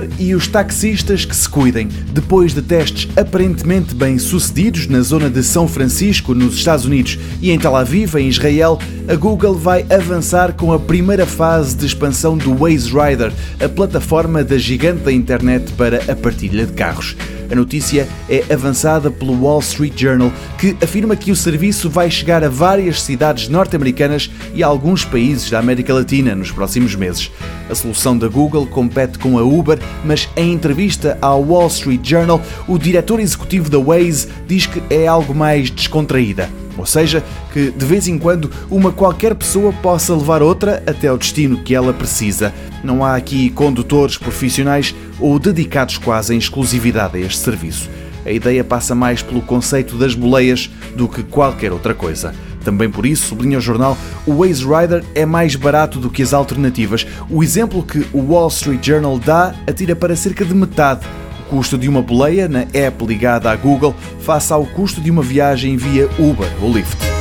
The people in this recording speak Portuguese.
Uber e os taxistas que se cuidem. Depois de testes aparentemente bem sucedidos na zona de São Francisco, nos Estados Unidos, e em Tel Aviv, em Israel, a Google vai avançar com a primeira fase de expansão do Waze Rider, a plataforma da gigante da internet para a partilha de carros. A notícia é avançada pelo Wall Street Journal, que afirma que o serviço vai chegar a várias cidades norte-americanas e a alguns países da América Latina nos próximos meses. A solução da Google compete com a Uber, mas em entrevista ao Wall Street Journal, o diretor executivo da Waze diz que é algo mais descontraída. Ou seja, que de vez em quando uma qualquer pessoa possa levar outra até ao destino que ela precisa. Não há aqui condutores profissionais ou dedicados quase em exclusividade a este serviço. A ideia passa mais pelo conceito das boleias do que qualquer outra coisa. Também por isso, sublinha o jornal, o Waze Rider é mais barato do que as alternativas. O exemplo que o Wall Street Journal dá atira para cerca de metade o custo de uma boleia na app ligada à Google face ao custo de uma viagem via Uber ou Lyft.